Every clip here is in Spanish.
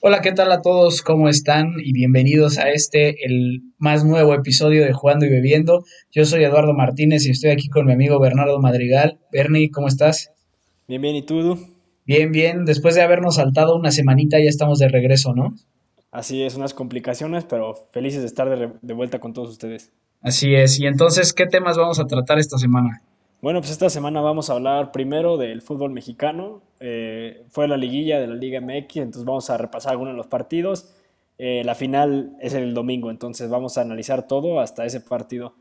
Hola, ¿qué tal a todos? ¿Cómo están? Y bienvenidos a este, el más nuevo episodio de Jugando y Bebiendo. Yo soy Eduardo Martínez y estoy aquí con mi amigo Bernardo Madrigal. Bernie, ¿cómo estás? Bien, bien, ¿y tú? Bien, bien. Después de habernos saltado una semanita, ya estamos de regreso, ¿no? Así es, unas complicaciones, pero felices de estar de, de vuelta con todos ustedes. Así es. Y entonces, ¿qué temas vamos a tratar esta semana? Bueno, pues esta semana vamos a hablar primero del fútbol mexicano. Eh, fue la liguilla de la Liga MX, entonces vamos a repasar algunos de los partidos. Eh, la final es el domingo, entonces vamos a analizar todo hasta ese partido.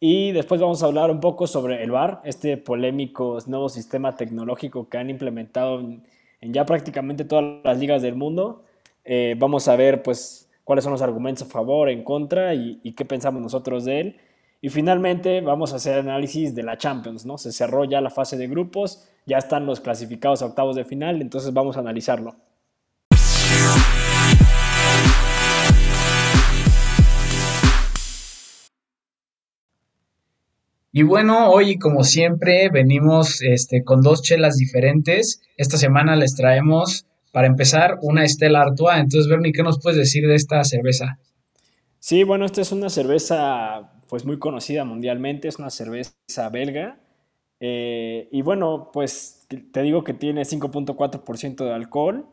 Y después vamos a hablar un poco sobre el VAR, este polémico nuevo sistema tecnológico que han implementado en, ya prácticamente todas las ligas del mundo. Eh, vamos a ver pues cuáles son los argumentos a favor, en contra y, y qué pensamos nosotros de él. Y finalmente vamos a hacer análisis de la Champions, ¿no? Se cerró ya la fase de grupos, ya están los clasificados a octavos de final, entonces vamos a analizarlo. Y bueno, hoy como siempre venimos este, con dos chelas diferentes. Esta semana les traemos, para empezar, una Estela Artois. Entonces, Bernie, ¿qué nos puedes decir de esta cerveza? Sí, bueno, esta es una cerveza pues muy conocida mundialmente, es una cerveza belga. Eh, y bueno, pues te digo que tiene 5.4% de alcohol.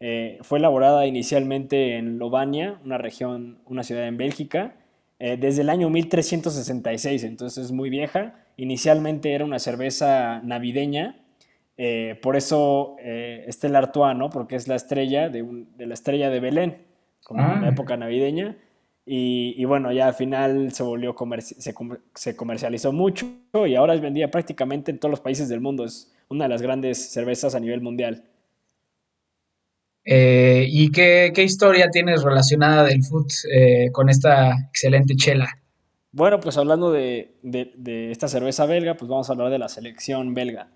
Eh, fue elaborada inicialmente en Lovania, una región, una ciudad en Bélgica, eh, desde el año 1366, entonces es muy vieja. Inicialmente era una cerveza navideña, por eso está el Artois, ¿no? Porque es la estrella de, la estrella de Belén, como en la ah. época navideña. Y, bueno, ya al final se volvió se, se, comercializó mucho y ahora es vendida prácticamente en todos los países del mundo. Es una de las grandes cervezas a nivel mundial. Eh, ¿Y qué, historia tienes relacionada del foot eh, con esta excelente chela? Bueno, pues hablando de, esta cerveza belga, pues vamos a hablar de la selección belga.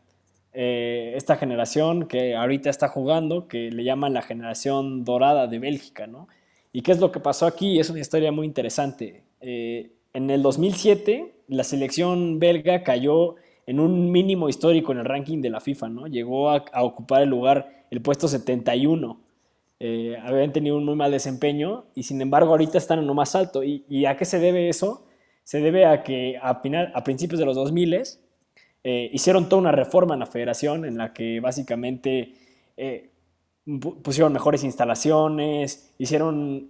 Eh, esta generación que ahorita está jugando, que le llaman la generación dorada de Bélgica, ¿no? ¿Y qué es lo que pasó aquí? Es una historia muy interesante. Eh, en el 2007, la selección belga cayó en un mínimo histórico en el ranking de la FIFA, ¿no? Llegó a, ocupar el lugar, el puesto 71. Eh, habían tenido un muy mal desempeño y sin embargo ahorita están en lo más alto. ¿Y, a qué se debe eso? Se debe a que a, a principios de los 2000 eh, hicieron toda una reforma en la federación en la que básicamente pusieron mejores instalaciones, hicieron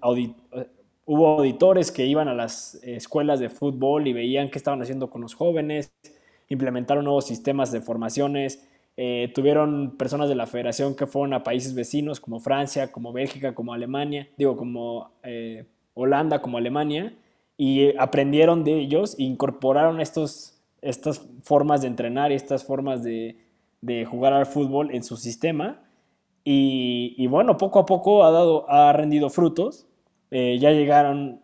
hubo auditores que iban a las escuelas de fútbol y veían qué estaban haciendo con los jóvenes, implementaron nuevos sistemas de formaciones, eh, tuvieron personas de la federación que fueron a países vecinos como Francia, como Bélgica, como Alemania, digo, como eh, Holanda, como Alemania, y aprendieron de ellos e incorporaron estos, estas formas de entrenar y estas formas de, de jugar al fútbol en su sistema y, bueno, poco a poco ha, dado, ha rendido frutos. Eh, ya llegaron,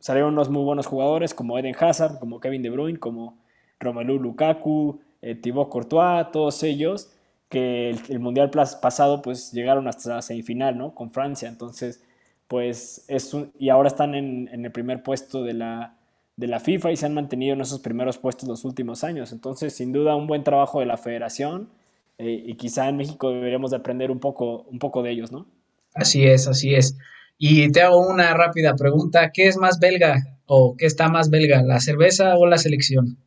salieron unos muy buenos jugadores como Eden Hazard, como Kevin De Bruyne, como Romelu Lukaku, eh, Thibaut Courtois, todos ellos que el, Mundial pasado pues llegaron hasta la semifinal, ¿no? Con Francia. Entonces, pues es y ahora están en, en, el primer puesto de la, de la FIFA y se han mantenido en esos primeros puestos los últimos años. Entonces, sin duda, un buen trabajo de la federación eh, y quizá en México deberíamos de aprender un poco, un poco de ellos, ¿no? Así es, así es. Y te hago una rápida pregunta, ¿qué es más belga o qué está más belga, la cerveza o la selección?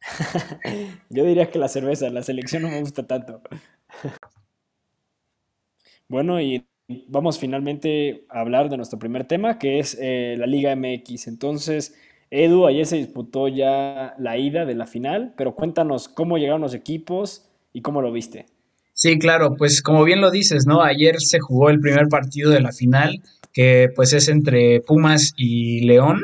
Yo diría que la cerveza, la selección no me gusta tanto. bueno, y vamos finalmente a hablar de nuestro primer tema, que es eh, la Liga MX. Entonces, Edu, ayer se disputó ya la ida de la final, pero cuéntanos cómo llegaron los equipos, ¿Y cómo lo viste? Sí, claro, pues como bien lo dices, ¿no? Ayer se jugó el primer partido de la final, que pues es entre Pumas y León.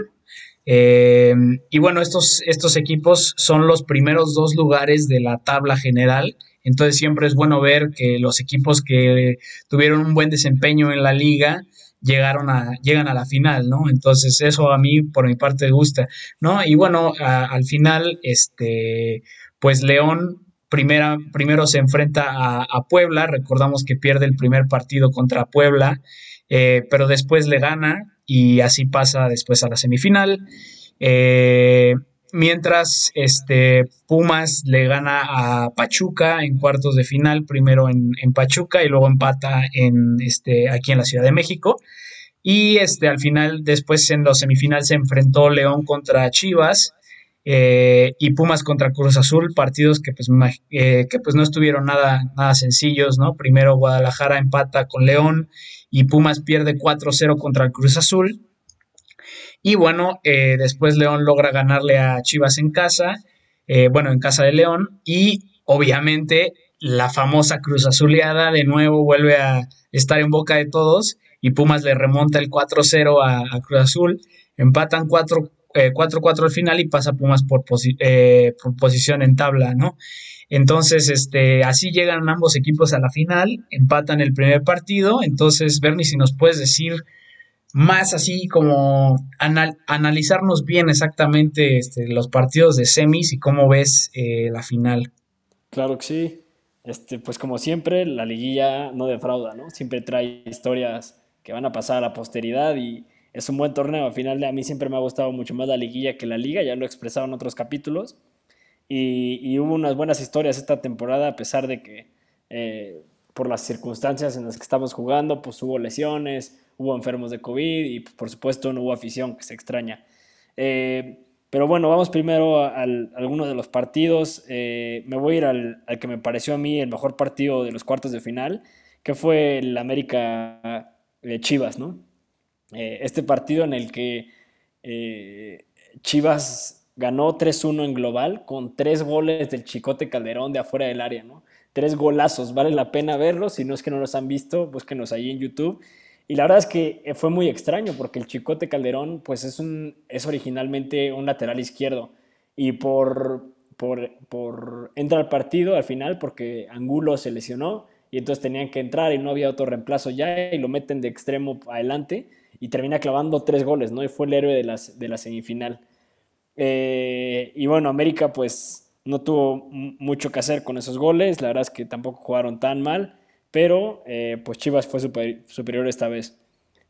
Eh, y bueno, estos, estos equipos son los primeros dos lugares de la tabla general. Entonces siempre es bueno ver que los equipos que tuvieron un buen desempeño en la liga llegaron a, llegan a la final, ¿no? Entonces eso a mí por mi parte gusta, ¿no? Y bueno, al final, este, pues León primera, primero se enfrenta a, Puebla, recordamos que pierde el primer partido contra Puebla, eh, pero después le gana y así pasa después a la semifinal. Eh, mientras este, Pumas le gana a Pachuca en cuartos de final, primero en, Pachuca y luego empata en, este, aquí en la Ciudad de México. Y este, al final, después en los semifinales se enfrentó León contra Chivas eh, y Pumas contra Cruz Azul, partidos que pues, eh, que pues no estuvieron nada, nada sencillos, ¿no? Primero Guadalajara empata con León y Pumas pierde 4-0 contra Cruz Azul. Y bueno, eh, después León logra ganarle a Chivas en casa, bueno, en casa de León, y obviamente la famosa Cruz Azuleada de nuevo vuelve a estar en boca de todos y Pumas le remonta el 4-0 a, Cruz Azul, empatan 4 4-4 al final y pasa Pumas por, eh, por, posición en tabla, ¿no? Entonces, este, así llegan ambos equipos a la final, empatan el primer partido. Entonces, Bernie, si nos puedes decir más así como analizarnos bien exactamente este, los partidos de semis y cómo ves eh, la final. Claro que sí. Este, pues como siempre, la liguilla no defrauda, ¿no? Siempre trae historias que van a pasar a la posteridad y, es un buen torneo. Al final, a mí siempre me ha gustado mucho más la liguilla que la liga, ya lo he expresado en otros capítulos. Y, hubo unas buenas historias esta temporada, a pesar de que eh, por las circunstancias en las que estamos jugando, pues hubo lesiones, hubo enfermos de COVID y pues, por supuesto no hubo afición, que se extraña. Eh, pero bueno, vamos primero a, algunos de los partidos. Eh, me voy a ir al, al, que me pareció a mí el mejor partido de los cuartos de final, que fue el América Chivas, ¿no? Eh, este partido en el que eh, Chivas ganó 3-1 en global con tres goles del Chicote Calderón de afuera del área. Tres golazos, vale la pena verlos, si no es que no los han visto, búsquenos ahí en YouTube. Y la verdad es que eh, fue muy extraño porque el Chicote Calderón pues es, un, es originalmente un lateral izquierdo y por, por, por entra al partido al final porque Angulo se lesionó y entonces tenían que entrar y no había otro reemplazo ya y lo meten de extremo adelante y termina clavando tres goles, ¿no? Y fue el héroe de, las, de la semifinal. Eh, y bueno, América pues no tuvo mucho que hacer con esos goles, la verdad es que tampoco jugaron tan mal, pero eh, pues Chivas fue superior esta vez.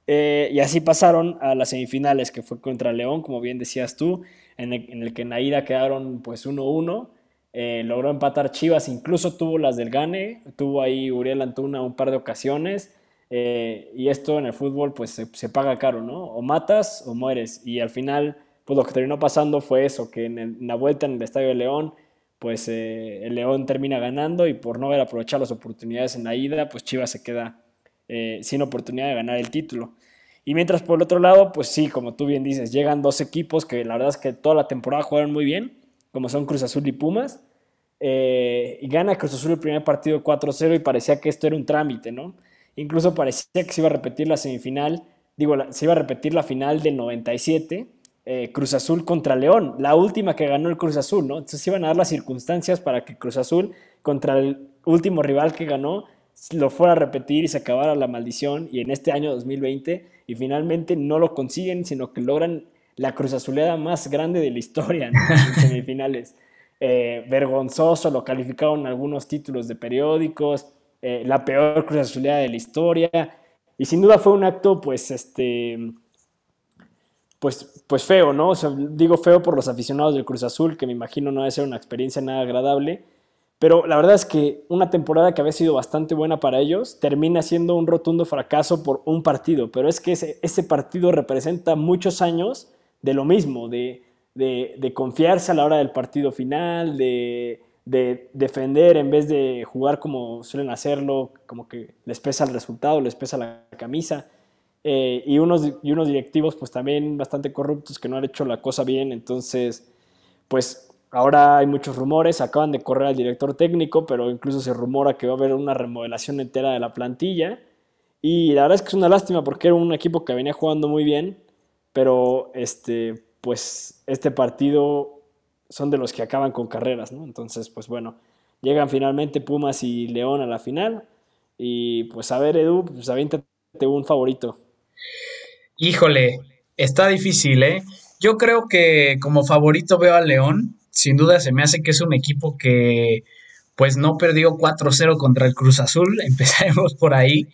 Eh, y así pasaron a las semifinales, que fue contra León, como bien decías tú, en el, que en la ida quedaron pues 1-1. logró empatar Chivas, incluso tuvo las del Gane, tuvo ahí Uriel Antuna un par de ocasiones. Eh, y esto en el fútbol pues se, paga caro, ¿no? O matas o mueres. Y al final, pues lo que terminó pasando fue eso, que en, la vuelta en el Estadio de León, pues eh, el León termina ganando y por no haber aprovechado las oportunidades en la ida, pues Chivas se queda eh, sin oportunidad de ganar el título. Y mientras por el otro lado, pues sí, como tú bien dices, llegan dos equipos que la verdad es que toda la temporada jugaron muy bien, como son Cruz Azul y Pumas. y gana Cruz Azul el primer partido 4-0 y parecía que esto era un trámite, ¿no? Incluso parecía que se iba a repetir la semifinal, digo, se iba a repetir la final del 97, eh, Cruz Azul contra León, la última que ganó el Cruz Azul, ¿no? Entonces se iban a dar las circunstancias para que Cruz Azul contra el último rival que ganó lo fuera a repetir y se acabara la maldición y en este año 2020 y finalmente no lo consiguen, sino que logran la Cruz Azuleada más grande de la historia ¿no? en semifinales. Eh, vergonzoso, lo calificaron algunos títulos de periódicos, eh, la peor Cruz Azulera de la historia. Y sin duda fue un acto, pues, este, pues, pues feo, ¿no? digo feo por los aficionados del Cruz Azul, que me imagino no debe ser una experiencia nada agradable. Pero la verdad es que una temporada que había sido bastante buena para ellos termina siendo un rotundo fracaso por un partido. Pero es que ese, ese partido representa muchos años de lo mismo, de, de confiarse a la hora del partido final, de, de defender en vez de jugar como suelen hacerlo, como que les pesa el resultado, les pesa la camisa. Eh, y, unos, y unos directivos pues también bastante corruptos que no han hecho la cosa bien. Entonces, pues ahora hay muchos rumores, acaban de correr al director técnico, pero incluso se rumora que va a haber una remodelación entera de la plantilla. Y la verdad es que es una lástima porque era un equipo que venía jugando muy bien, pero este, pues este partido son de los que acaban con carreras, ¿no? Entonces, pues bueno, llegan finalmente Pumas y León a la final. Y pues a ver, Edu, pues aviéntate un favorito. Híjole, está difícil, ¿eh? Yo creo que como favorito veo a León. Sin duda se me hace que es un equipo que pues no perdió 4-0 contra el Cruz Azul, empezaremos por ahí,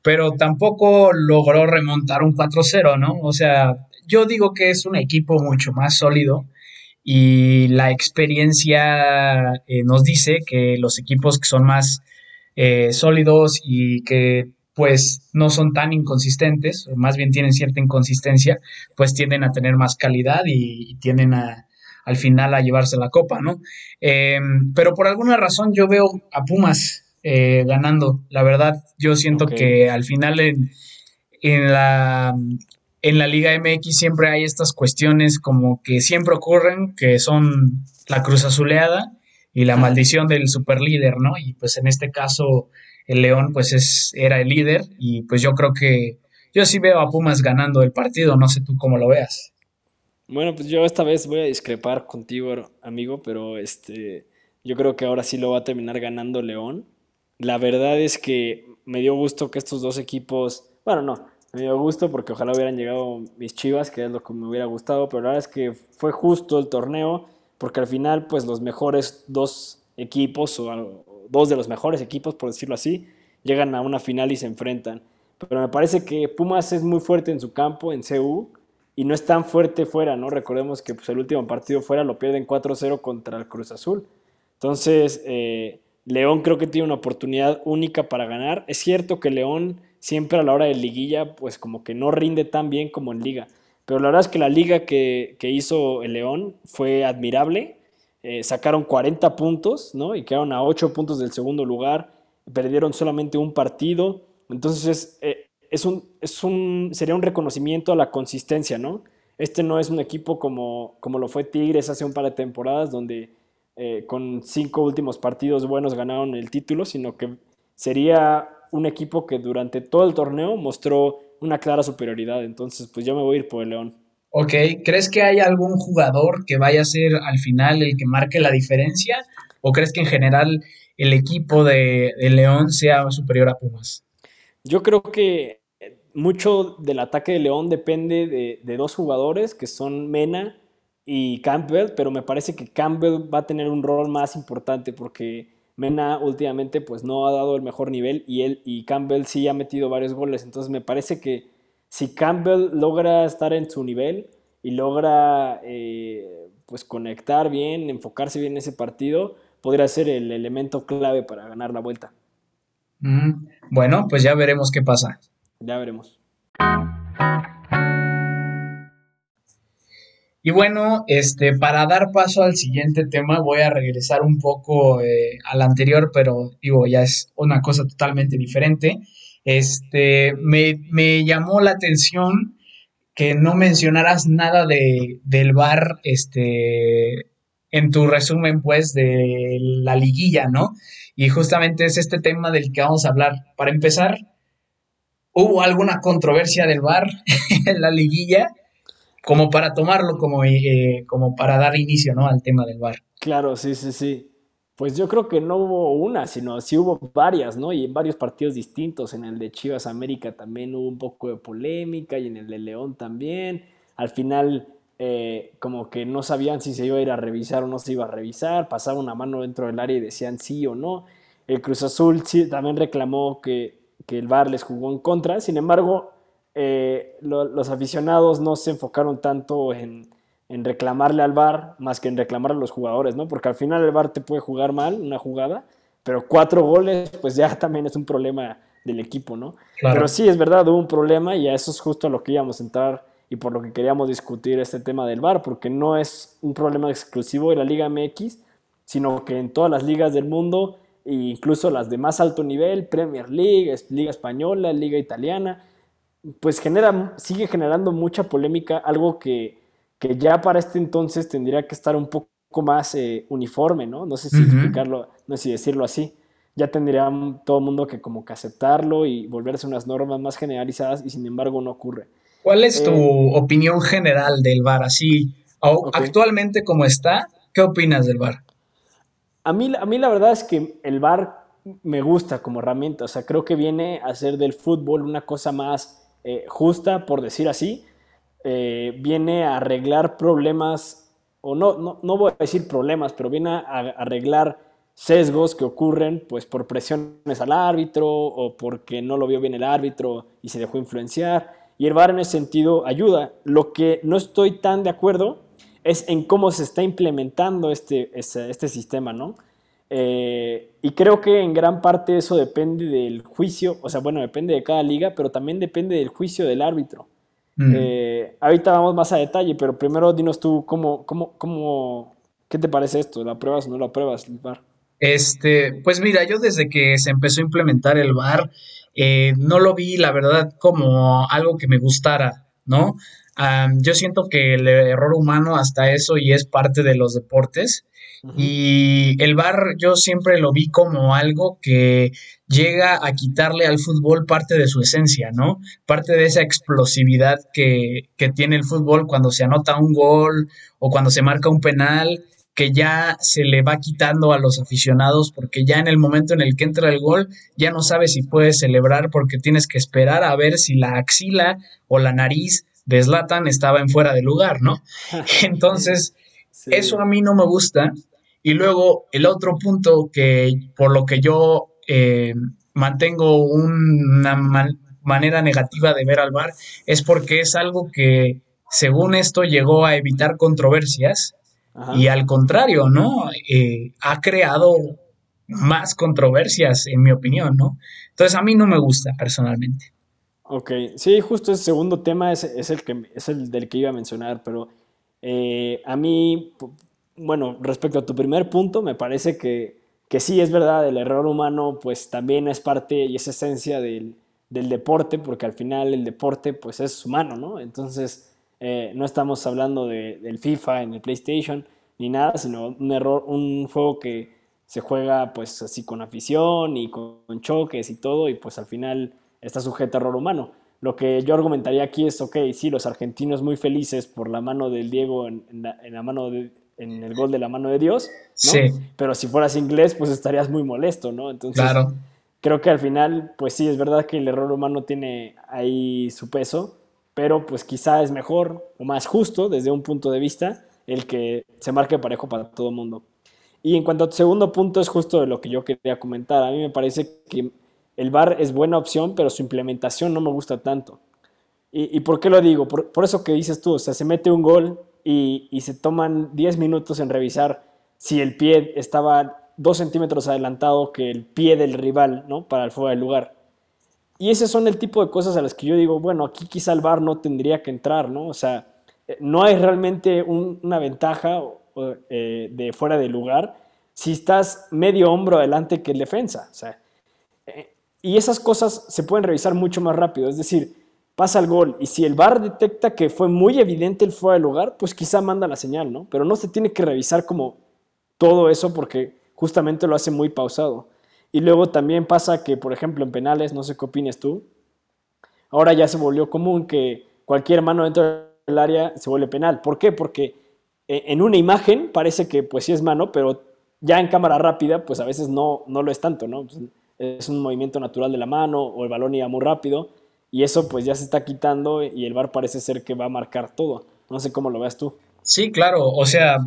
pero tampoco logró remontar un 4-0, ¿no? O sea, yo digo que es un equipo mucho más sólido y la experiencia eh, nos dice que los equipos que son más eh, sólidos y que pues no son tan inconsistentes, o más bien tienen cierta inconsistencia, pues tienden a tener más calidad y, tienden a, al final a llevarse la copa, ¿no? Em, pero por alguna razón yo veo a Pumas eh, ganando. La verdad, yo siento que al final en, en, la, en la Liga MX siempre hay estas cuestiones como que siempre ocurren, que son la cruz azuleada y la maldición del superlíder, ¿no? Y pues en este caso el León pues es, era el líder y pues yo creo que yo sí veo a Pumas ganando el partido, no sé tú cómo lo veas. Bueno, pues yo esta vez voy a discrepar contigo, amigo, pero este yo creo que ahora sí lo va a terminar ganando León. La verdad es que me dio gusto que estos dos equipos, bueno, no, me dio gusto porque ojalá hubieran llegado mis Chivas, que es lo que me hubiera gustado, pero la verdad es que fue justo el torneo porque al final pues los mejores dos equipos o dos de los mejores equipos, por decirlo así, llegan a una final y se enfrentan. Pero me parece que Pumas es muy fuerte en su campo, en CU, y no es tan fuerte fuera, ¿no? Recordemos que pues, el último partido fuera lo pierden 4-0 contra el Cruz Azul. Entonces, eh, León creo que tiene una oportunidad única para ganar. Es cierto que León siempre a la hora de liguilla, pues como que no rinde tan bien como en liga. Pero la verdad es que la liga que, que hizo el León fue admirable. Eh, sacaron 40 puntos, ¿no? Y quedaron a 8 puntos del segundo lugar, perdieron solamente un partido, entonces eh, es un, es un, sería un reconocimiento a la consistencia, ¿no? Este no es un equipo como, como lo fue Tigres hace un par de temporadas, donde eh, con cinco últimos partidos buenos ganaron el título, sino que sería un equipo que durante todo el torneo mostró una clara superioridad. Entonces, pues yo me voy a ir por el León. Ok, ¿crees que hay algún jugador que vaya a ser al final el que marque la diferencia? ¿O crees que en general el equipo de, León sea superior a Pumas? Yo creo que mucho del ataque de León depende de, de, dos jugadores que son Mena y Campbell, pero me parece que Campbell va a tener un rol más importante porque Mena últimamente pues no ha dado el mejor nivel y él y Campbell sí ha metido varios goles, entonces me parece que si Campbell logra estar en su nivel y logra eh, pues conectar bien, enfocarse bien en ese partido, podría ser el elemento clave para ganar la vuelta. Bueno, pues ya veremos qué pasa. Ya veremos. Y bueno, este, para dar paso al siguiente tema, voy a regresar un poco eh, al anterior, pero digo, ya es una cosa totalmente diferente. Este, me, llamó la atención que no mencionaras nada de, del bar, este, en tu resumen, pues, de la liguilla, ¿no? Y justamente es este tema del que vamos a hablar. Para empezar, ¿hubo alguna controversia del bar en la liguilla? Como para tomarlo como, eh, como para dar inicio, ¿no? Al tema del bar. Claro, sí, sí, sí. Pues yo creo que no hubo una, sino sí hubo varias, ¿no? Y en varios partidos distintos. En el de Chivas América también hubo un poco de polémica y en el de León también. Al final, eh, como que no sabían si se iba a ir a revisar o no se iba a revisar. Pasaba una mano dentro del área y decían sí o no. El Cruz Azul sí, también reclamó que, el VAR les jugó en contra. Sin embargo, eh, los aficionados no se enfocaron tanto en en reclamarle al VAR más que en reclamar a los jugadores, ¿no? Porque al final el VAR te puede jugar mal una jugada, pero cuatro goles, pues ya también es un problema del equipo, ¿no? Pero sí, es verdad, hubo un problema y a eso es justo a lo que íbamos a entrar y por lo que queríamos discutir este tema del VAR, porque no es un problema exclusivo de la Liga MX, sino que en todas las ligas del mundo, e incluso las de más alto nivel, Premier League, Liga Española, Liga Italiana, pues genera, sigue generando mucha polémica, algo que que ya para este entonces tendría que estar un poco más eh, uniforme, ¿no? No sé si explicarlo, no sé si decirlo así. Ya tendría todo el mundo que como que aceptarlo y volverse unas normas más generalizadas y sin embargo no ocurre. ¿Cuál es tu eh, opinión general del VAR? Así, actualmente como está, ¿qué opinas del VAR? A mí, a mí la verdad es que el VAR me gusta como herramienta, o sea, creo que viene a hacer del fútbol una cosa más eh, justa, por decir así, eh, viene a arreglar problemas, o no, no, no, voy a decir problemas, pero viene a, arreglar sesgos que ocurren pues por presiones al árbitro o porque no lo vio bien el árbitro y se dejó influenciar. Y el VAR en ese sentido ayuda. Lo que no estoy tan de acuerdo es en cómo se está implementando este, este, sistema, ¿no? Eh, y creo que en gran parte eso depende del juicio, o sea, bueno, depende de cada liga, pero también depende del juicio del árbitro. Mm. Eh, ahorita vamos más a detalle, pero primero dinos tú cómo, cómo, cómo, ¿qué te parece esto? ¿La pruebas o no la pruebas, VAR? Este, pues mira, yo desde que se empezó a implementar el VAR, eh, no lo vi, la verdad, como algo que me gustara, ¿no? yo siento que el error humano hasta eso y es parte de los deportes. Y el VAR yo siempre lo vi como algo que llega a quitarle al fútbol parte de su esencia, ¿no? Parte de esa explosividad que, que tiene el fútbol cuando se anota un gol o cuando se marca un penal que ya se le va quitando a los aficionados porque ya en el momento en el que entra el gol ya no sabes si puedes celebrar porque tienes que esperar a ver si la axila o la nariz de Zlatan estaba en fuera de lugar, ¿no? Entonces, eso a mí no me gusta y luego el otro punto que por lo que yo eh, mantengo una manera negativa de ver al VAR es porque es algo que, según esto, llegó a evitar controversias y al contrario, ¿no? Eh, ha creado más controversias, en mi opinión, ¿no? Entonces a mí no me gusta personalmente. Ok, sí, justo ese segundo tema es, el, que, es el del que iba a mencionar, pero eh, a mí bueno, respecto a tu primer punto, me parece que, que sí es verdad, el error humano pues también es parte y es esencia del, deporte, porque al final el deporte pues es humano, ¿no? Entonces eh, no estamos hablando de, del FIFA en el PlayStation ni nada, sino un error, un juego que se juega pues así con afición y con, choques y todo y pues al final está sujeto a error humano. Lo que yo argumentaría aquí es, ok, sí, los argentinos muy felices por la mano del Diego en, en la, mano de, en el gol de la mano de Dios, ¿no? Sí. Pero si fueras inglés, pues estarías muy molesto, ¿no? Entonces, claro. creo que al final, pues sí, es verdad que el error humano tiene ahí su peso, pero pues quizá es mejor o más justo desde un punto de vista el que se marque parejo para todo el mundo. Y en cuanto a tu segundo punto, es justo de lo que yo quería comentar. A mí me parece que el VAR es buena opción, pero su implementación no me gusta tanto. ¿Y, por qué lo digo? Por, por, eso que dices tú, o sea, se mete un gol y, se toman 10 minutos en revisar si el pie estaba dos centímetros adelantado que el pie del rival, ¿no? Para el fuera del lugar. Y ese son el tipo de cosas a las que yo digo, bueno, aquí quizá el VAR no tendría que entrar, ¿no? O sea, eh, no hay realmente una ventaja eh, de fuera de lugar si estás medio hombro adelante que el defensa. Eh, y esas cosas se pueden revisar mucho más rápido. Es decir, pasa el gol y si el VAR detecta que fue muy evidente el fuera de lugar, pues quizá manda la señal, ¿no? Pero no se tiene que revisar como todo eso porque justamente lo hace muy pausado. Y luego también pasa que, por ejemplo, en penales, no sé qué opines tú, ahora ya se volvió común que cualquier mano dentro del área se vuelve penal. ¿Por qué? Porque eh, en una imagen parece que pues sí es mano, pero ya en cámara rápida pues a veces no, no lo es tanto, ¿no? Pues, es un movimiento natural de la mano o el balón iba muy rápido y eso pues ya se está quitando y el VAR parece ser que va a marcar todo. No sé cómo lo veas tú. Sí, claro, o sea,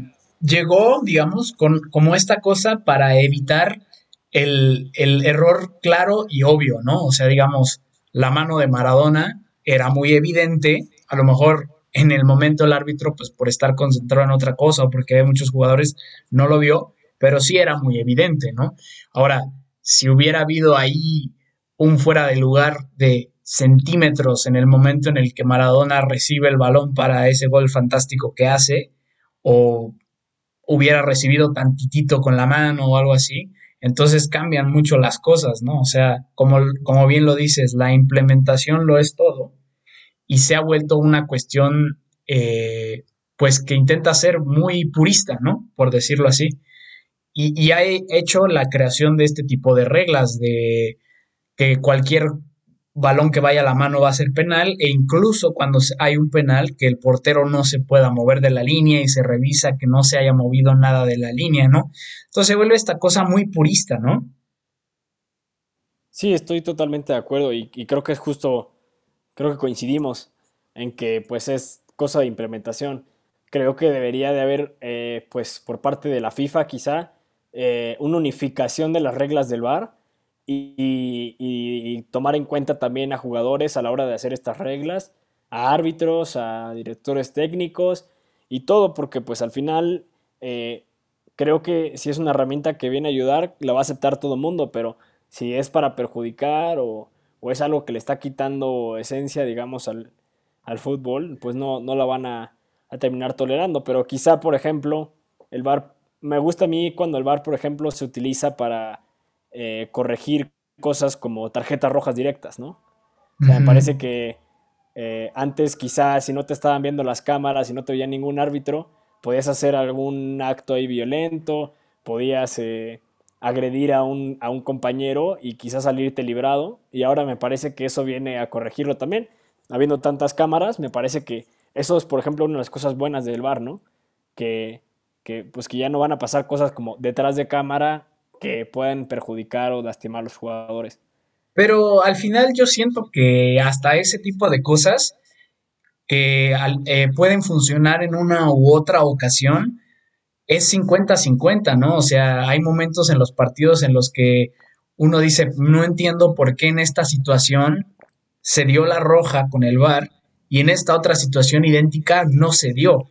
llegó, digamos, con, como esta cosa para evitar el, el error claro y obvio, ¿no? O sea, digamos, la mano de Maradona era muy evidente, a lo mejor en el momento el árbitro, pues por estar concentrado en otra cosa o porque hay muchos jugadores no lo vio, pero sí era muy evidente, ¿no? Ahora, si hubiera habido ahí un fuera de lugar de centímetros en el momento en el que Maradona recibe el balón para ese gol fantástico que hace, o hubiera recibido tantitito con la mano o algo así, entonces cambian mucho las cosas, ¿no? O sea, como, como bien lo dices, la implementación lo es todo y se ha vuelto una cuestión, eh, pues que intenta ser muy purista, ¿no? Por decirlo así. Y, y ha hecho la creación de este tipo de reglas, de que cualquier balón que vaya a la mano va a ser penal e incluso cuando hay un penal que el portero no se pueda mover de la línea y se revisa que no se haya movido nada de la línea, ¿no? Entonces se vuelve esta cosa muy purista, ¿no? Sí, estoy totalmente de acuerdo y, creo que es justo, creo que coincidimos en que pues es cosa de implementación. Creo que debería de haber, eh, pues por parte de la FIFA quizá, eh, una unificación de las reglas del VAR y, tomar en cuenta también a jugadores a la hora de hacer estas reglas, a árbitros, a directores técnicos y todo, porque pues al final eh, creo que si es una herramienta que viene a ayudar, la va a aceptar todo el mundo, pero si es para perjudicar o, es algo que le está quitando esencia, digamos, al, fútbol, pues no, no la van a, terminar tolerando. Pero quizá, por ejemplo, el VAR, me gusta a mí cuando el VAR, por ejemplo, se utiliza para eh, corregir cosas como tarjetas rojas directas, ¿no? O sea, me parece que eh, antes quizás si no te estaban viendo las cámaras y no te veía ningún árbitro, podías hacer algún acto ahí violento, podías eh, agredir a un, a un compañero y quizás salirte librado. Y ahora me parece que eso viene a corregirlo también. Habiendo tantas cámaras, me parece que eso es, por ejemplo, una de las cosas buenas del bar, ¿no? Que, que, pues que ya no van a pasar cosas como detrás de cámara que puedan perjudicar o lastimar a los jugadores. Pero al final yo siento que hasta ese tipo de cosas que eh, pueden funcionar en una u otra ocasión, es 50-50, ¿no? O sea, hay momentos en los partidos en los que uno dice, no entiendo por qué en esta situación se dio la roja con el VAR y en esta otra situación idéntica no se dio.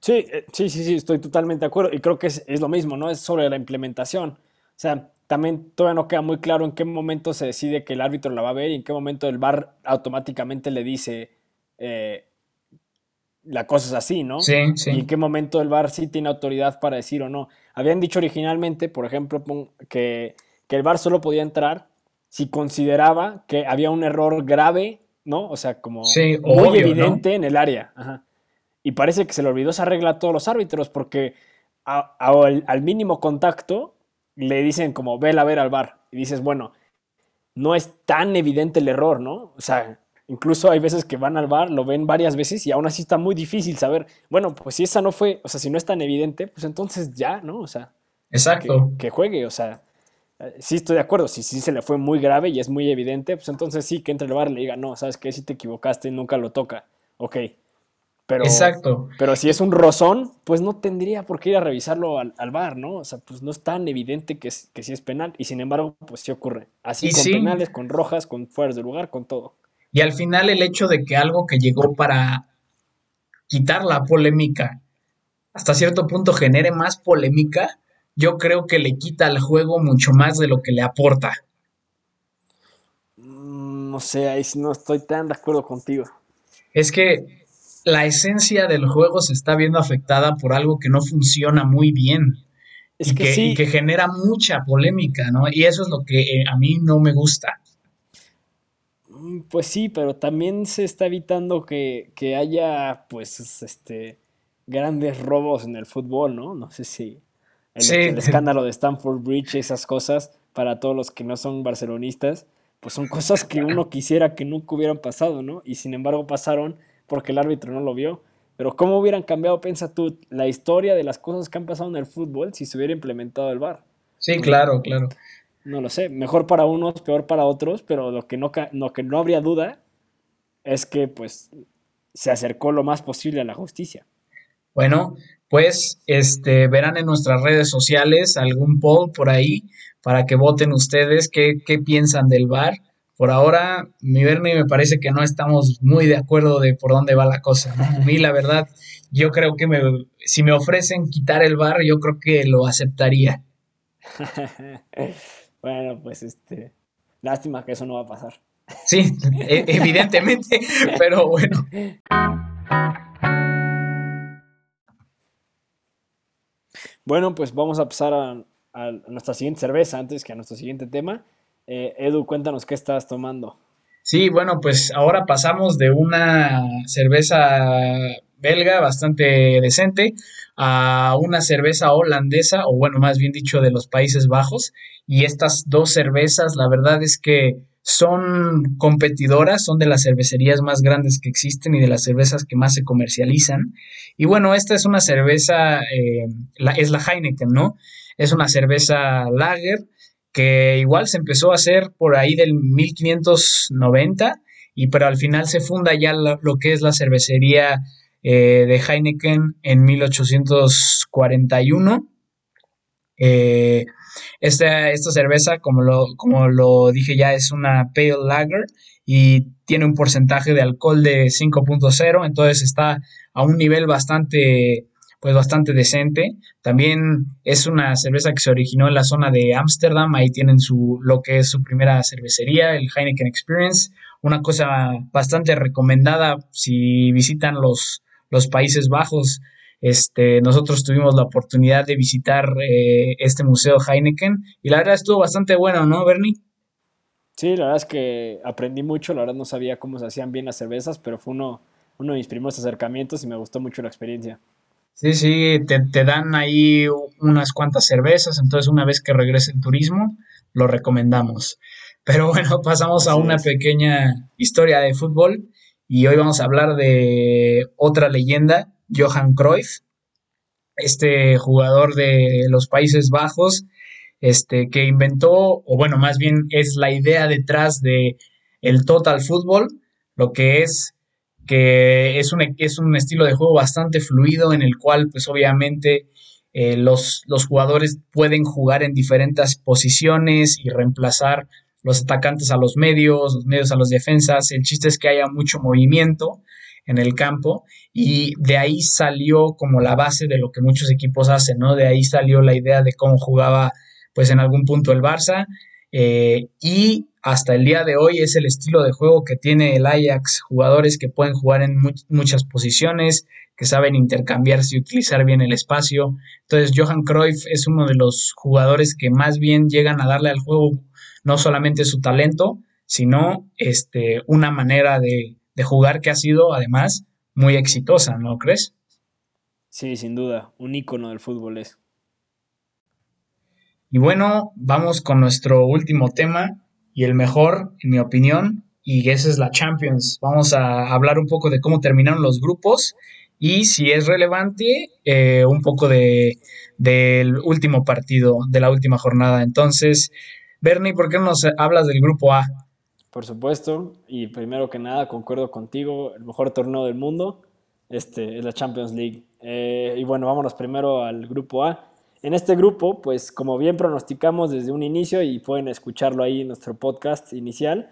Sí, eh, sí, sí, sí, estoy totalmente de acuerdo y creo que es, lo mismo, ¿no? Es sobre la implementación. O sea, también todavía no queda muy claro en qué momento se decide que el árbitro la va a ver y en qué momento el VAR automáticamente le dice, eh, la cosa es así, ¿no? Sí, sí. Y en qué momento el VAR sí tiene autoridad para decir o no. Habían dicho originalmente, por ejemplo, que, el VAR solo podía entrar si consideraba que había un error grave, ¿no? O sea, como muy evidente en el área. Y parece que se le olvidó esa regla a todos los árbitros porque al, mínimo contacto le dicen como, ve a ver al VAR. Y dices, bueno, no es tan evidente el error, ¿no? O sea, Incluso hay veces que van al bar, lo ven varias veces y aún así está muy difícil saber, bueno, pues si esa no fue, o sea, si no es tan evidente, pues entonces ya, ¿no? O sea, Exacto. Que, juegue, o sea, sí estoy de acuerdo, si sí se le fue muy grave y es muy evidente, pues entonces sí que entre el bar y le diga, no, sabes que si te equivocaste y nunca lo toca, ok. Pero, Exacto. Pero si es un rozón, pues no tendría por qué ir a revisarlo al, bar, ¿no? O sea, pues no es tan evidente que, que sí es penal y sin embargo, pues sí ocurre. Así con penales, con rojas, con fuerzas de lugar, con todo. Y al final el hecho de que algo que llegó para quitar la polémica hasta cierto punto genere más polémica, yo creo que le quita al juego mucho más de lo que le aporta. Mm, no sé, ahí no estoy tan de acuerdo contigo. Es que la esencia del juego se está viendo afectada por algo que no funciona muy bien. y, que, y que genera mucha polémica, ¿no? Y eso es lo que eh, a mí no me gusta. Mm, pues sí, pero también se está evitando que, haya, pues, este, grandes robos en el fútbol, ¿no? No sé si el, escándalo de Stanford Bridge, esas cosas, para todos los que no son barcelonistas, pues son cosas que uno quisiera que nunca hubieran pasado, ¿no? Y sin embargo pasaron porque el árbitro no lo vio. Pero ¿cómo hubieran cambiado, piensa tú, la historia de las cosas que han pasado en el fútbol si se hubiera implementado el VAR? Sí, claro, claro no lo sé, mejor para unos, peor para otros, pero lo que no, lo que no habría duda es que pues se acercó lo más posible a la justicia. Bueno, pues este verán en nuestras redes sociales algún poll por ahí para que voten ustedes qué, qué piensan del VAR. Por ahora, mi Bernie me parece que no estamos muy de acuerdo de por dónde va la cosa. A mí, la verdad, yo creo que me, si me ofrecen quitar el VAR, yo creo que lo aceptaría. Bueno, pues este, lástima que eso no va a pasar. Sí, e, evidentemente, pero bueno. Bueno, pues vamos a pasar a, nuestra siguiente cerveza antes que a nuestro siguiente tema. Eh, Edu, cuéntanos qué estás tomando. Sí, bueno, pues ahora pasamos de una cerveza belga bastante decente a una cerveza holandesa, o bueno, más bien dicho, de los Países Bajos. Y estas dos cervezas, la verdad es que son competidoras, son de las cervecerías más grandes que existen y de las cervezas que más se comercializan. Y bueno, esta es una cerveza, eh, es la Heineken, ¿no? Es una cerveza lager que igual se empezó a hacer por ahí del 1590 y pero al final se funda ya lo que es la cervecería eh, de Heineken en 1841. Eh, Esta, esta cerveza, como lo, como lo dije ya, es una Pale Lager y tiene un porcentaje de alcohol de 5.0, entonces está a un nivel bastante pues bastante decente. También es una cerveza que se originó en la zona de Ámsterdam, ahí tienen su lo que es su primera cervecería, el Heineken Experience, una cosa bastante recomendada si visitan los, los Países Bajos. Este, nosotros tuvimos la oportunidad de visitar eh, este museo Heineken y la verdad estuvo bastante bueno, ¿no, Bernie? Sí, la verdad es que aprendí mucho, la verdad no sabía cómo se hacían bien las cervezas, pero fue uno, uno de mis primeros acercamientos y me gustó mucho la experiencia. Sí, sí, te, dan ahí unas cuantas cervezas, entonces una vez que regrese el turismo, lo recomendamos. Pero bueno, pasamos a una pequeña historia de fútbol y hoy vamos a hablar de otra leyenda, Johan Cruyff, este jugador de los Países Bajos, este que inventó, o bueno, más bien es la idea detrás de el total fútbol, lo que es que es un, es un estilo de juego bastante fluido en el cual pues obviamente eh, los, los jugadores pueden jugar en diferentes posiciones y reemplazar los atacantes a los medios, los medios a los defensas. El chiste es que haya mucho movimiento en el campo y de ahí salió como la base de lo que muchos equipos hacen, ¿no? De ahí salió la idea de cómo jugaba pues en algún punto el Barça eh, y hasta el día de hoy es el estilo de juego que tiene el Ajax, jugadores que pueden jugar en muchas posiciones, que saben intercambiarse y utilizar bien el espacio. Entonces Johan Cruyff es uno de los jugadores que más bien llegan a darle al juego no solamente su talento, sino este, una manera de, de jugar que ha sido además muy exitosa, ¿no crees? Sí, sin duda, un ícono del fútbol es. Y bueno, vamos con nuestro último tema, y el mejor, en mi opinión, y esa es la Champions. Vamos a hablar un poco de cómo terminaron los grupos y si es relevante, eh, un poco de, del último partido, de la última jornada. Entonces, Bernie, ¿por qué no nos hablas del grupo A? Por supuesto, y primero que nada, concuerdo contigo, el mejor torneo del mundo este, es la Champions League. Eh, y bueno, vámonos primero al grupo A. En este grupo, pues como bien pronosticamos desde un inicio y pueden escucharlo ahí en nuestro podcast inicial,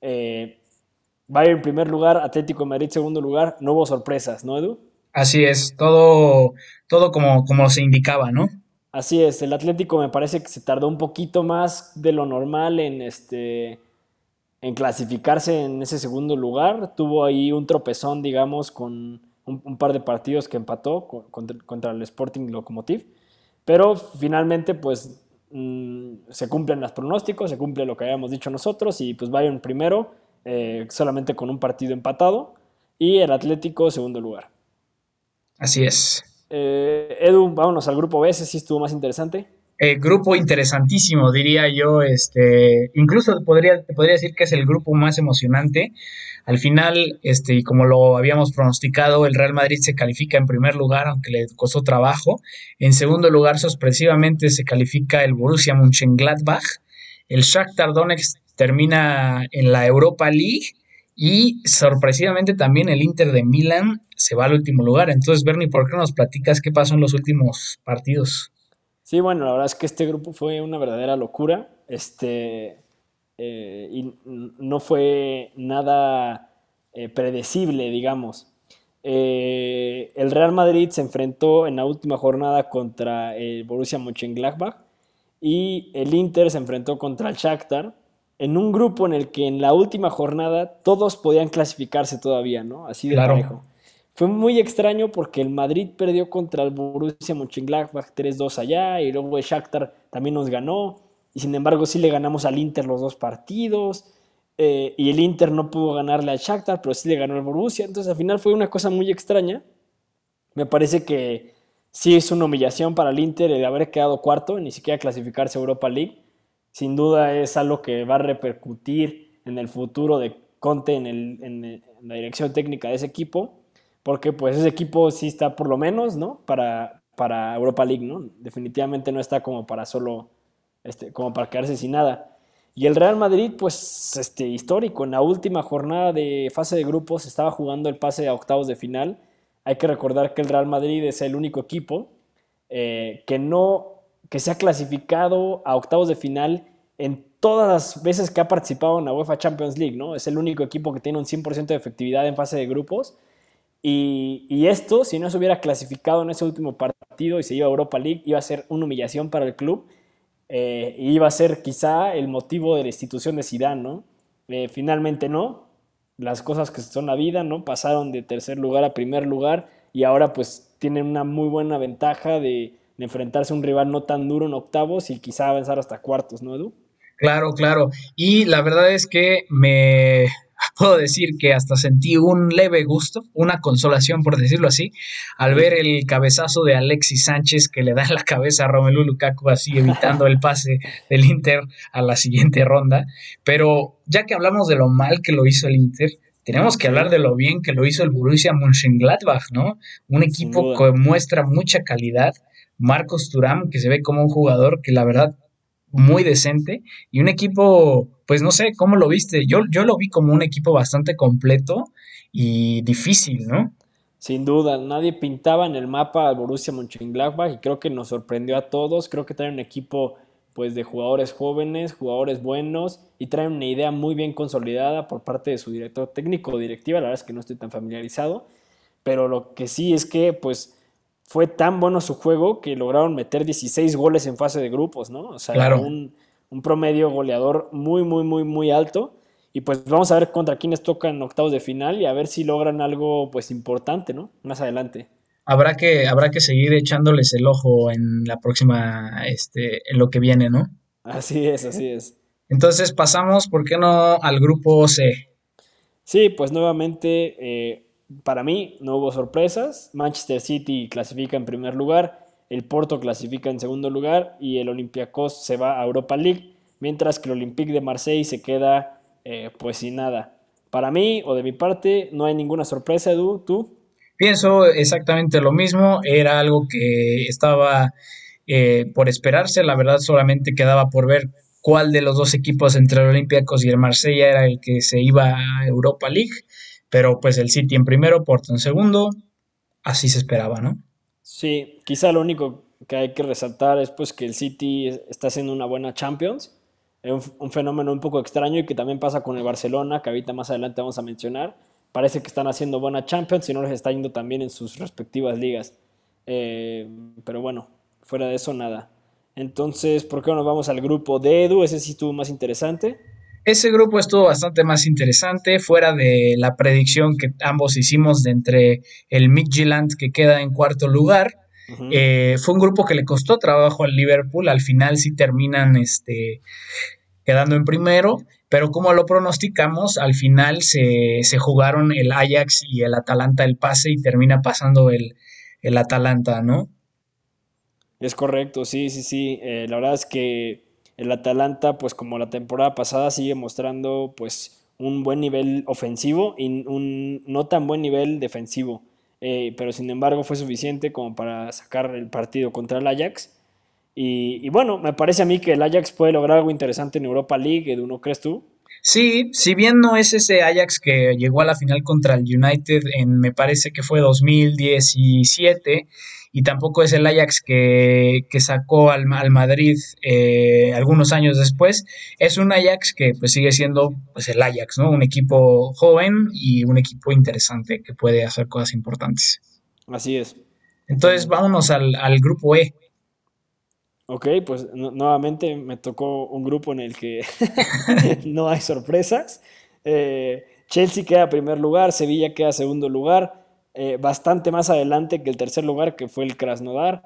eh, Bayern en primer lugar, Atlético de Madrid segundo lugar, no hubo sorpresas, ¿no, Edu? Así es, todo, todo como, como se indicaba, ¿no? Así es, el Atlético me parece que se tardó un poquito más de lo normal en, este, en clasificarse en ese segundo lugar. Tuvo ahí un tropezón, digamos, con un, par de partidos que empató contra, contra el Sporting Locomotive pero finalmente, pues mm, se cumplen los pronósticos, se cumple lo que habíamos dicho nosotros y pues Bayern primero, eh, solamente con un partido empatado y el Atlético segundo lugar. Así es. Eh, Edu, vámonos al grupo B, ese sí estuvo más interesante. Eh, grupo interesantísimo, diría yo. Este, incluso podría, podría decir que es el grupo más emocionante. Al final, este, y como lo habíamos pronosticado, el Real Madrid se califica en primer lugar, aunque le costó trabajo. En segundo lugar, sorpresivamente, se califica el Borussia Mönchengladbach. El Shakhtar Donetsk termina en la Europa League y sorpresivamente también el Inter de Milán se va al último lugar. Entonces, Bernie, ¿por qué no nos platicas qué pasó en los últimos partidos? Sí, bueno, la verdad es que este grupo fue una verdadera locura. Este, eh, y no fue nada eh, predecible, digamos. Eh, el Real Madrid se enfrentó en la última jornada contra el Borussia Mönchengladbach y el Inter se enfrentó contra el Shakhtar en un grupo en el que en la última jornada todos podían clasificarse todavía, ¿no? Así de parejo. Fue muy extraño porque el Madrid perdió contra el Borussia Mönchengladbach 3-2 allá y luego el Shakhtar también nos ganó. Y sin embargo sí le ganamos al Inter los dos partidos eh, y el Inter no pudo ganarle al Shakhtar pero sí le ganó al Borussia. Entonces al final fue una cosa muy extraña. Me parece que sí es una humillación para el Inter el haber quedado cuarto ni siquiera clasificarse a Europa League. Sin duda es algo que va a repercutir en el futuro de Conte en, en la dirección técnica de ese equipo porque pues ese equipo sí está por lo menos, ¿no? Para, para Europa League, ¿no? Definitivamente no está como para solo, este, como para quedarse sin nada. Y el Real Madrid, pues, este, histórico, en la última jornada de fase de grupos estaba jugando el pase a octavos de final. Hay que recordar que el Real Madrid es el único equipo eh, que no que se ha clasificado a octavos de final en todas las veces que ha participado en la UEFA Champions League, ¿no? Es el único equipo que tiene un 100% de efectividad en fase de grupos. Y, esto, si no se hubiera clasificado en ese último partido y se iba a Europa League, iba a ser una humillación para el club eh, y iba a ser quizá el motivo de la institución de Zidane, ¿no? Eh, finalmente no, las cosas que son la vida, ¿no? Pasaron de tercer lugar a primer lugar y ahora pues tienen una muy buena ventaja de, de enfrentarse a un rival no tan duro en octavos y quizá avanzar hasta cuartos, ¿no, Edu? Claro, claro. Y la verdad es que me puedo decir que hasta sentí un leve gusto, una consolación, por decirlo así, al ver el cabezazo de Alexis Sánchez que le da la cabeza a Romelu Lukaku, así evitando el pase del Inter a la siguiente ronda. Pero ya que hablamos de lo mal que lo hizo el Inter, tenemos que hablar de lo bien que lo hizo el Borussia Mönchengladbach, ¿no? Un equipo que muestra mucha calidad. Marcos Turam, que se ve como un jugador que la verdad muy decente y un equipo, pues no sé, ¿cómo lo viste? Yo, yo lo vi como un equipo bastante completo y difícil, ¿no? Sin duda, nadie pintaba en el mapa al Borussia Mönchengladbach y creo que nos sorprendió a todos. Creo que trae un equipo pues de jugadores jóvenes, jugadores buenos y trae una idea muy bien consolidada por parte de su director técnico o directiva. La verdad es que no estoy tan familiarizado, pero lo que sí es que pues fue tan bueno su juego que lograron meter 16 goles en fase de grupos, ¿no? O sea, un, promedio goleador muy, muy, muy, muy alto. Y pues vamos a ver contra quiénes tocan octavos de final y a ver si logran algo pues importante, ¿no? Más adelante. Habrá que, habrá que seguir echándoles el ojo en la próxima, este, en lo que viene, ¿no? Así es, así es. Entonces pasamos, ¿por qué no al grupo C? Sí, pues nuevamente eh, para mí no hubo sorpresas. Manchester City clasifica en primer lugar, el Porto clasifica en segundo lugar y el Olympiacos se va a Europa League, mientras que el Olympique de Marseille se queda eh, pues sin nada. Para mí o de mi parte no hay ninguna sorpresa, Edu, ¿tú? Pienso exactamente lo mismo, era algo que estaba eh, por esperarse, la verdad solamente quedaba por ver cuál de los dos equipos entre el Olympiacos y el Marsella era el que se iba a Europa League. Pero pues el City en primero, Porto en segundo, así se esperaba, ¿no? Sí, quizá lo único que hay que resaltar es pues que el City está haciendo una buena Champions, es un, fenómeno un poco extraño y que también pasa con el Barcelona, que ahorita más adelante vamos a mencionar. Parece que están haciendo buena Champions y no les está yendo tan bien en sus respectivas ligas. Eh, pero bueno, fuera de eso nada. Entonces, ¿por qué no nos vamos al grupo de Edu? Ese sí estuvo más interesante. Ese grupo estuvo bastante más interesante, fuera de la predicción que ambos hicimos de entre el Midtjylland que queda en cuarto lugar. Eh, fue un grupo que le costó trabajo al Liverpool, al final sí terminan este, quedando en primero, pero como lo pronosticamos, al final se, jugaron el Ajax y el Atalanta el pase y termina pasando el, el Atalanta, ¿no? Es correcto, sí, sí, sí. Eh, la verdad es que el Atalanta, pues como la temporada pasada, sigue mostrando pues un buen nivel ofensivo y un no tan buen nivel defensivo. Eh, pero sin embargo fue suficiente como para sacar el partido contra el Ajax. Y, bueno, me parece a mí que el Ajax puede lograr algo interesante en Europa League, ¿no crees tú? Sí, si bien no es ese Ajax que llegó a la final contra el United en, me parece que fue 2017, y tampoco es el Ajax que, sacó al, al Madrid eh, algunos años después. Es un Ajax que pues sigue siendo pues el Ajax, ¿no? Un equipo joven y un equipo interesante que puede hacer cosas importantes. Así es. Entonces vámonos al, grupo E. Ok, pues nuevamente me tocó un grupo en el que no hay sorpresas. Eh, Chelsea queda primer lugar, Sevilla queda segundo lugar, eh, bastante más adelante que el tercer lugar, que fue el Krasnodar,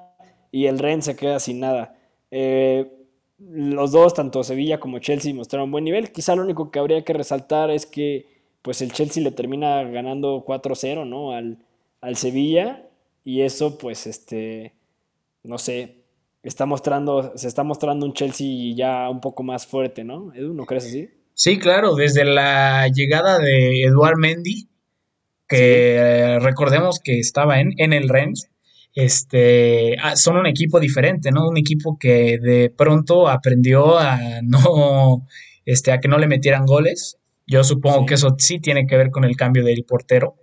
y el Ren se queda sin nada. Eh, los dos, tanto Sevilla como Chelsea, mostraron buen nivel. Quizá lo único que habría que resaltar es que pues el Chelsea le termina ganando 4-0 ¿no? al, al Sevilla, y eso, pues, este, no sé, está mostrando, se está mostrando un Chelsea ya un poco más fuerte, ¿no? Edu, ¿no crees así? Sí, claro, desde la llegada de Eduard Mendy, que recordemos que estaba en, en el Rennes, este, ah, son un equipo diferente, ¿no? Un equipo que de pronto aprendió a no, este, a que no le metieran goles. Yo supongo que eso sí tiene que ver con el cambio del portero.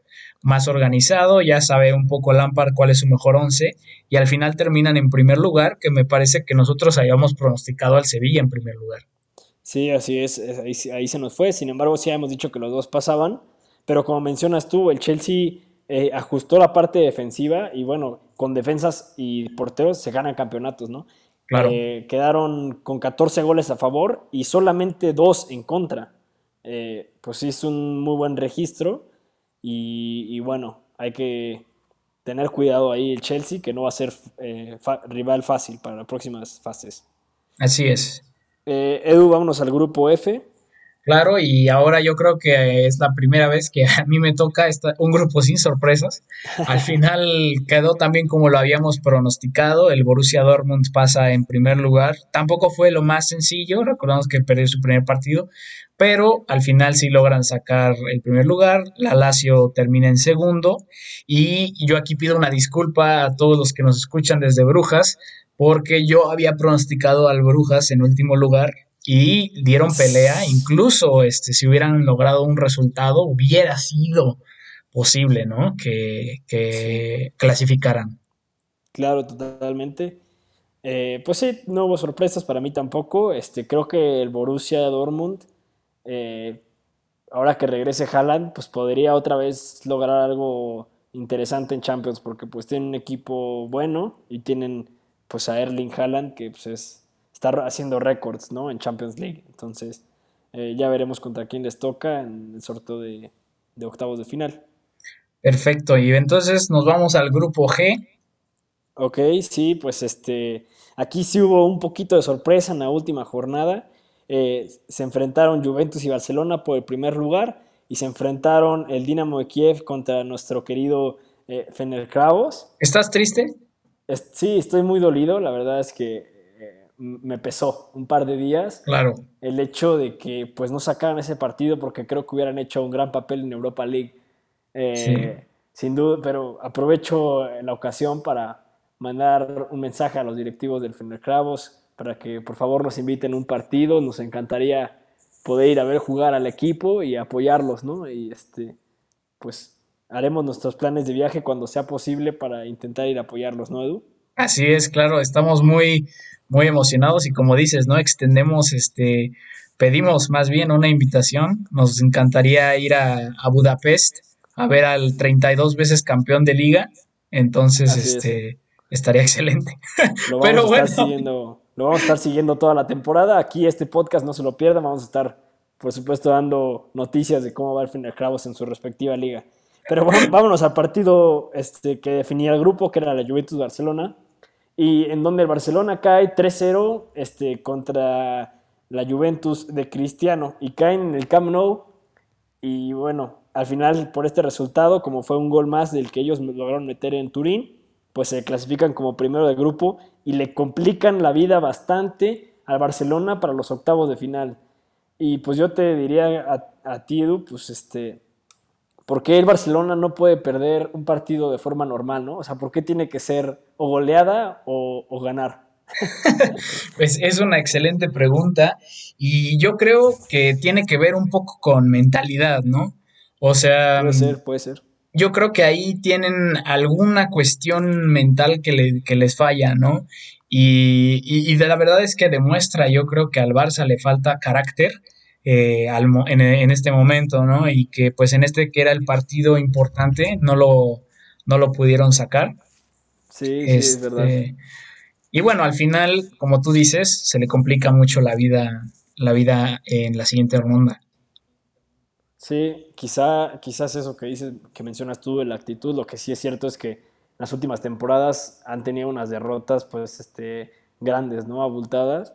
más organizado, ya sabe un poco Lampard cuál es su mejor once y al final terminan en primer lugar, que me parece que nosotros habíamos pronosticado al Sevilla en primer lugar. Sí, así es, ahí, se nos fue, sin embargo sí hemos dicho que los dos pasaban, pero como mencionas tú, el Chelsea eh, ajustó la parte defensiva y bueno, con defensas y porteros se ganan campeonatos, ¿no? Claro. Eh, quedaron con 14 goles a favor y solamente dos en contra. Eh, pues sí, es un muy buen registro y, bueno, hay que tener cuidado ahí el Chelsea, que no va a ser rival fácil para las próximas fases. Así es. Edu, vámonos al grupo F. Claro, y ahora yo creo que es la primera vez que a mí me toca esta, un grupo sin sorpresas. Al final quedó también como lo habíamos pronosticado, el Borussia Dortmund pasa en primer lugar. Tampoco fue lo más sencillo, recordamos que perdió su primer partido, pero al final sí logran sacar el primer lugar. La Lazio termina en segundo y yo aquí pido una disculpa a todos los que nos escuchan desde Brujas porque yo había pronosticado al Brujas en último lugar y dieron pelea, incluso este, si hubieran logrado un resultado, hubiera sido posible, ¿no? Que, clasificaran. Claro, totalmente. Eh, pues sí, no hubo sorpresas para mí tampoco. Este, creo que el Borussia Dortmund, eh, ahora que regrese Haaland, pues podría otra vez lograr algo interesante en Champions, porque pues tienen un equipo bueno y tienen pues a Erling Haaland, que pues es está haciendo récords, ¿no? En Champions League. Entonces, eh, ya veremos contra quién les toca en el sorteo de, octavos de final. Perfecto, y entonces nos vamos al grupo G. Ok, sí, pues este, aquí sí hubo un poquito de sorpresa en la última jornada. Eh, se enfrentaron Juventus y Barcelona por el primer lugar y se enfrentaron el Dinamo de Kiev contra nuestro querido eh, Fener ¿Estás triste? sí, estoy muy dolido. La verdad es que me pesó un par de días. Claro. El hecho de que pues no sacaran ese partido porque creo que hubieran hecho un gran papel en Europa League. Eh, sin duda, pero aprovecho la ocasión para mandar un mensaje a los directivos del Cravos para que por favor nos inviten a un partido. Nos encantaría poder ir a ver jugar al equipo y apoyarlos, ¿no? Y este, pues haremos nuestros planes de viaje cuando sea posible para intentar ir a apoyarlos, ¿no, Edu? Así es, claro, estamos muy, muy emocionados y como dices, ¿no? Extendemos, este, pedimos más bien una invitación. Nos encantaría ir a, Budapest a ver al 32 veces campeón de liga. Entonces, este, estaría excelente. Lo vamos, Pero a estar siguiendo, lo vamos a estar siguiendo toda la temporada. Aquí este podcast no se lo pierda. Vamos a estar, por supuesto, dando noticias de cómo va el Fener Cravos en su respectiva liga. Pero bueno, vámonos al partido este, que definía el grupo, que era la Juventus Barcelona y en donde el Barcelona cae 3-0 este, contra la Juventus de Cristiano y caen en el Camp Nou y bueno, al final por este resultado, como fue un gol más del que ellos lograron meter en Turín, pues se clasifican como primero del grupo y le complican la vida bastante al Barcelona para los octavos de final. Y pues yo te diría a, a ti, Edu, pues este, ¿por qué el Barcelona no puede perder un partido de forma normal, no? O sea, ¿por qué tiene que ser o goleada o, ganar? pues es una excelente pregunta y yo creo que tiene que ver un poco con mentalidad, ¿no? O sea... Puede ser, puede ser. Yo creo que ahí tienen alguna cuestión mental que, que les falla, ¿no? Y, y, de la verdad es que demuestra, yo creo que al Barça le falta carácter eh, en, este momento, ¿no? Y que pues en este que era el partido importante no lo, no lo pudieron sacar. Sí, sí, es verdad. Este, y bueno, al final, como tú dices, se le complica mucho la vida, la vida en la siguiente ronda. Sí, quizá, quizás eso que dices, que mencionas tú de la actitud, lo que sí es cierto es que las últimas temporadas han tenido unas derrotas, pues, este, grandes, ¿no? Abultadas.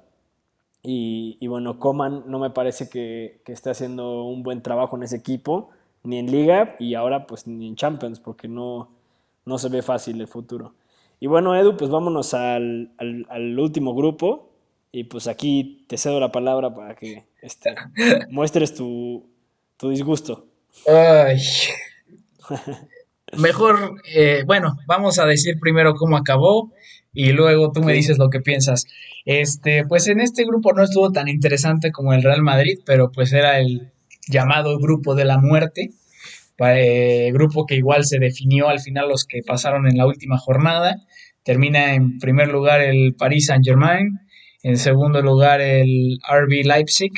Y, bueno, Coman no me parece que, esté haciendo un buen trabajo en ese equipo, ni en Liga y ahora pues ni en Champions, porque no, no se ve fácil el futuro. Y bueno, Edu, pues vámonos al, último grupo. Y pues aquí te cedo la palabra para que este, muestres tu, disgusto. Mejor, eh, bueno, vamos a decir primero cómo acabó y luego tú me dices lo que piensas. Este, pues en este grupo no estuvo tan interesante como el Real Madrid, pero pues era el llamado grupo de la muerte. eh, grupo que igual se definió al final los que pasaron en la última jornada. Termina en primer lugar el Paris Saint-Germain, en segundo lugar el RB Leipzig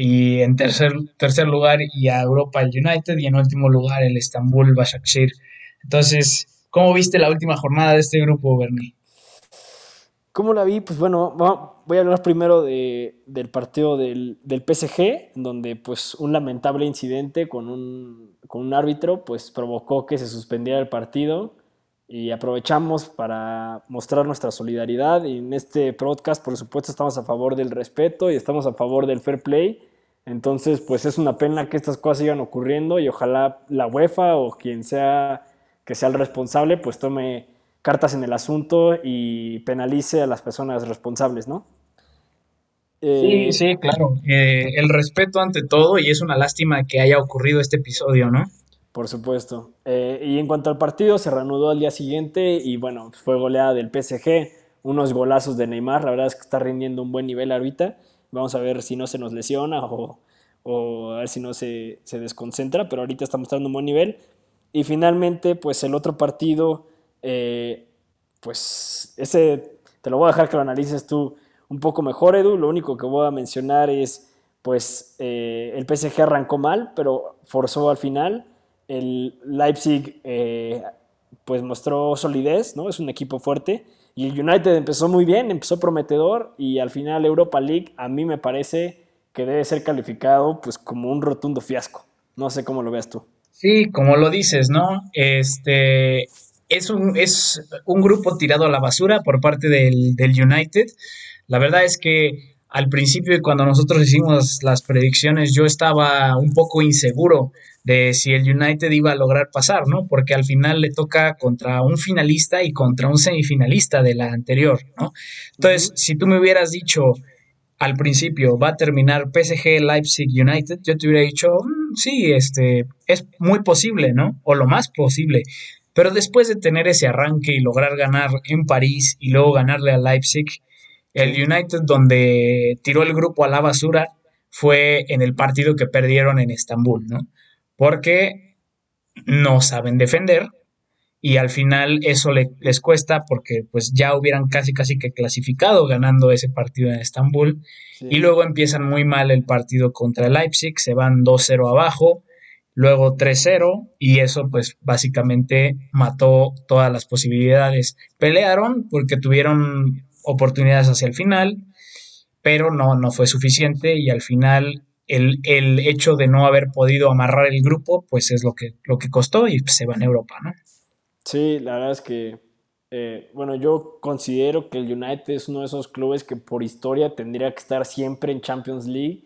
y en tercer, tercer lugar y a Europa el United y en último lugar el Estambul Başakşehir. Entonces, ¿cómo viste la última jornada de este grupo, Bernie? ¿Cómo la vi? Pues bueno, voy a hablar primero del partido del, del, PSG, donde pues un lamentable incidente con un, con un árbitro pues provocó que se suspendiera el partido y aprovechamos para mostrar nuestra solidaridad y en este podcast por supuesto estamos a favor del respeto y estamos a favor del fair play. Entonces pues es una pena que estas cosas sigan ocurriendo y ojalá la UEFA o quien sea que sea el responsable pues tome cartas en el asunto y penalice a las personas responsables, ¿no? sí, eh, sí, claro. Eh, el respeto ante todo y es una lástima que haya ocurrido este episodio, ¿no? Por supuesto. Eh, y en cuanto al partido, se reanudó al día siguiente y bueno, fue goleada del PSG, unos golazos de Neymar, la verdad es que está rindiendo un buen nivel ahorita. Vamos a ver si no se nos lesiona o, a ver si no se, desconcentra, pero ahorita está mostrando un buen nivel. Y finalmente, pues el otro partido, eh, pues ese te lo voy a dejar que lo analices tú un poco mejor, Edu. Lo único que voy a mencionar es, pues eh, el PSG arrancó mal, pero forzó al final el Leipzig eh, pues mostró solidez, ¿no? Es un equipo fuerte. Y el United empezó muy bien, empezó prometedor y al final Europa League a mí me parece que debe ser calificado pues como un rotundo fiasco. No sé cómo lo veas tú. Sí, como lo dices, ¿no? Este es un, es un grupo tirado a la basura por parte del, del United. La verdad es que al principio cuando nosotros hicimos las predicciones yo estaba un poco inseguro de si el United iba a lograr pasar, ¿no? Porque al final le toca contra un finalista y contra un semifinalista de la anterior, ¿no? Entonces, si tú me hubieras dicho al principio va a terminar PSG Leipzig United, yo te hubiera dicho, mm, sí, este es muy posible, ¿no? O lo más posible. Pero después de tener ese arranque y lograr ganar en París y luego ganarle a Leipzig, el United donde tiró el grupo a la basura fue en el partido que perdieron en Estambul, ¿no? Porque no saben defender y al final eso les cuesta porque pues ya hubieran casi casi que clasificado ganando ese partido en Estambul y luego empiezan muy mal el partido contra Leipzig, se van 2-0 abajo, luego 3-0 y eso pues básicamente mató todas las posibilidades. Pelearon porque tuvieron oportunidades hacia el final, pero no, no fue suficiente y al final el, hecho de no haber podido amarrar el grupo, pues es lo que, lo que costó y se va en Europa, ¿no? Sí, la verdad es que, eh, bueno, yo considero que el United es uno de esos clubes que por historia tendría que estar siempre en Champions League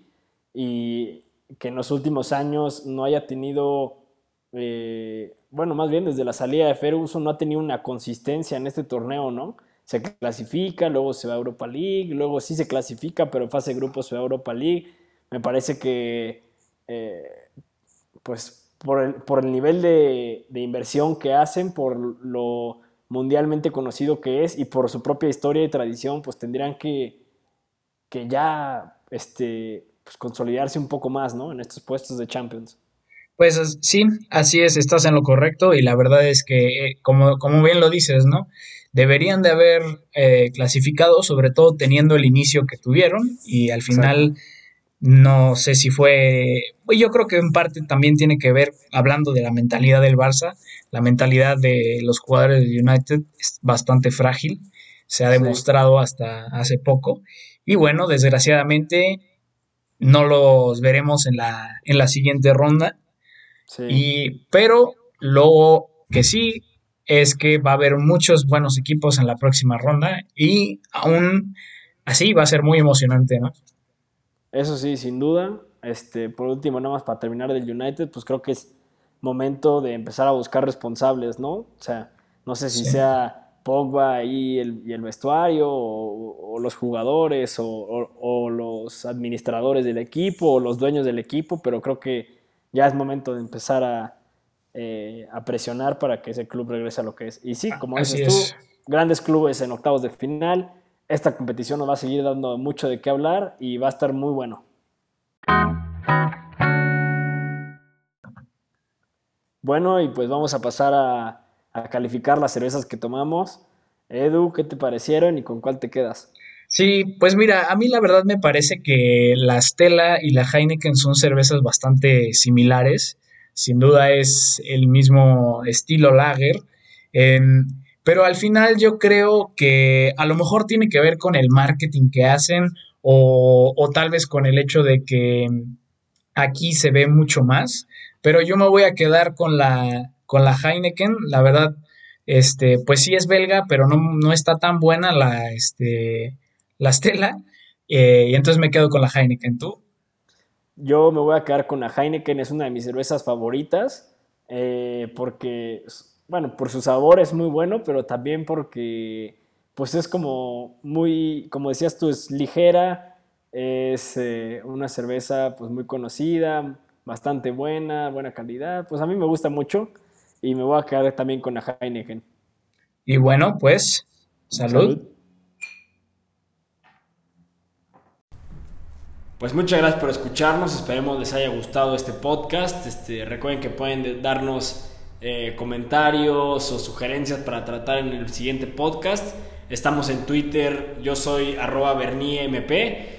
y que en los últimos años no haya tenido, eh, bueno, más bien desde la salida de Ferguson no ha tenido una consistencia en este torneo, ¿no? Se clasifica, luego se va a Europa League, luego sí se clasifica, pero fase de grupos se va a Europa League. Me parece que, eh, pues, por el, por el nivel de, inversión que hacen, por lo mundialmente conocido que es y por su propia historia y tradición, pues tendrían que, que ya este, pues, consolidarse un poco más, ¿no? En estos puestos de Champions. Pues sí, así es, estás en lo correcto y la verdad es que, eh, como, como bien lo dices, ¿no? Deberían de haber eh, clasificado, sobre todo teniendo el inicio que tuvieron y al final no sé si fue, pues yo creo que en parte también tiene que ver, hablando de la mentalidad del Barça, la mentalidad de los jugadores de United es bastante frágil, se ha demostrado hasta hace poco y bueno, desgraciadamente no los veremos en la, en la siguiente ronda. Y, pero lo que sí es que va a haber muchos buenos equipos en la próxima ronda y aún así va a ser muy emocionante, ¿no? Eso sí, sin duda. Este, por último, nada más para terminar del United, pues creo que es momento de empezar a buscar responsables, ¿no? O sea, no sé si sea Pogba y el, y el vestuario, o, los jugadores, o, los administradores del equipo, o los dueños del equipo, pero creo que ya es momento de empezar a, eh, a presionar para que ese club regrese a lo que es. Y sí, ah, como dices tú, grandes clubes en octavos de final. Esta competición nos va a seguir dando mucho de qué hablar y va a estar muy bueno. Bueno, y pues vamos a pasar a, a calificar las cervezas que tomamos. Edu, ¿qué te parecieron y con cuál te quedas? Sí, pues mira, a mí la verdad me parece que la Stella y la Heineken son cervezas bastante similares. Sin duda es el mismo estilo lager. Pero al final yo creo que a lo mejor tiene que ver con el marketing que hacen o, o tal vez con el hecho de que aquí se ve mucho más. Pero yo me voy a quedar con la, con la Heineken. La verdad, este, pues sí es belga, pero no, no está tan buena la, este, la Stella. Eh, y entonces me quedo con la Heineken. ¿Tú? Yo me voy a quedar con la Heineken, es una de mis cervezas favoritas, eh, porque, bueno, por su sabor es muy bueno, pero también porque, pues es como muy, como decías tú, es ligera, es eh, una cerveza pues muy conocida, bastante buena, buena calidad, pues a mí me gusta mucho y me voy a quedar también con la Heineken. Y bueno, pues, salud. Pues muchas gracias por escucharnos, esperemos les haya gustado este podcast. Este, recuerden que pueden darnos eh, comentarios o sugerencias para tratar en el siguiente podcast. Estamos en Twitter, yo soy arroba berniemp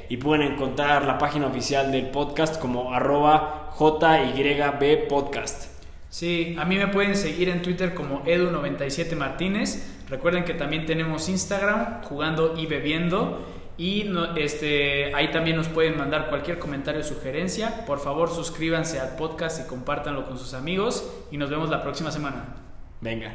y pueden encontrar la página oficial del podcast como arroba JYB Podcast. Sí, a mí me pueden seguir en Twitter como Edu97 Martínez. Recuerden que también tenemos Instagram, jugando y bebiendo. Y este, ahí también nos pueden mandar cualquier comentario o sugerencia. Por favor, suscríbanse al podcast y compártanlo con sus amigos. Y nos vemos la próxima semana. Venga.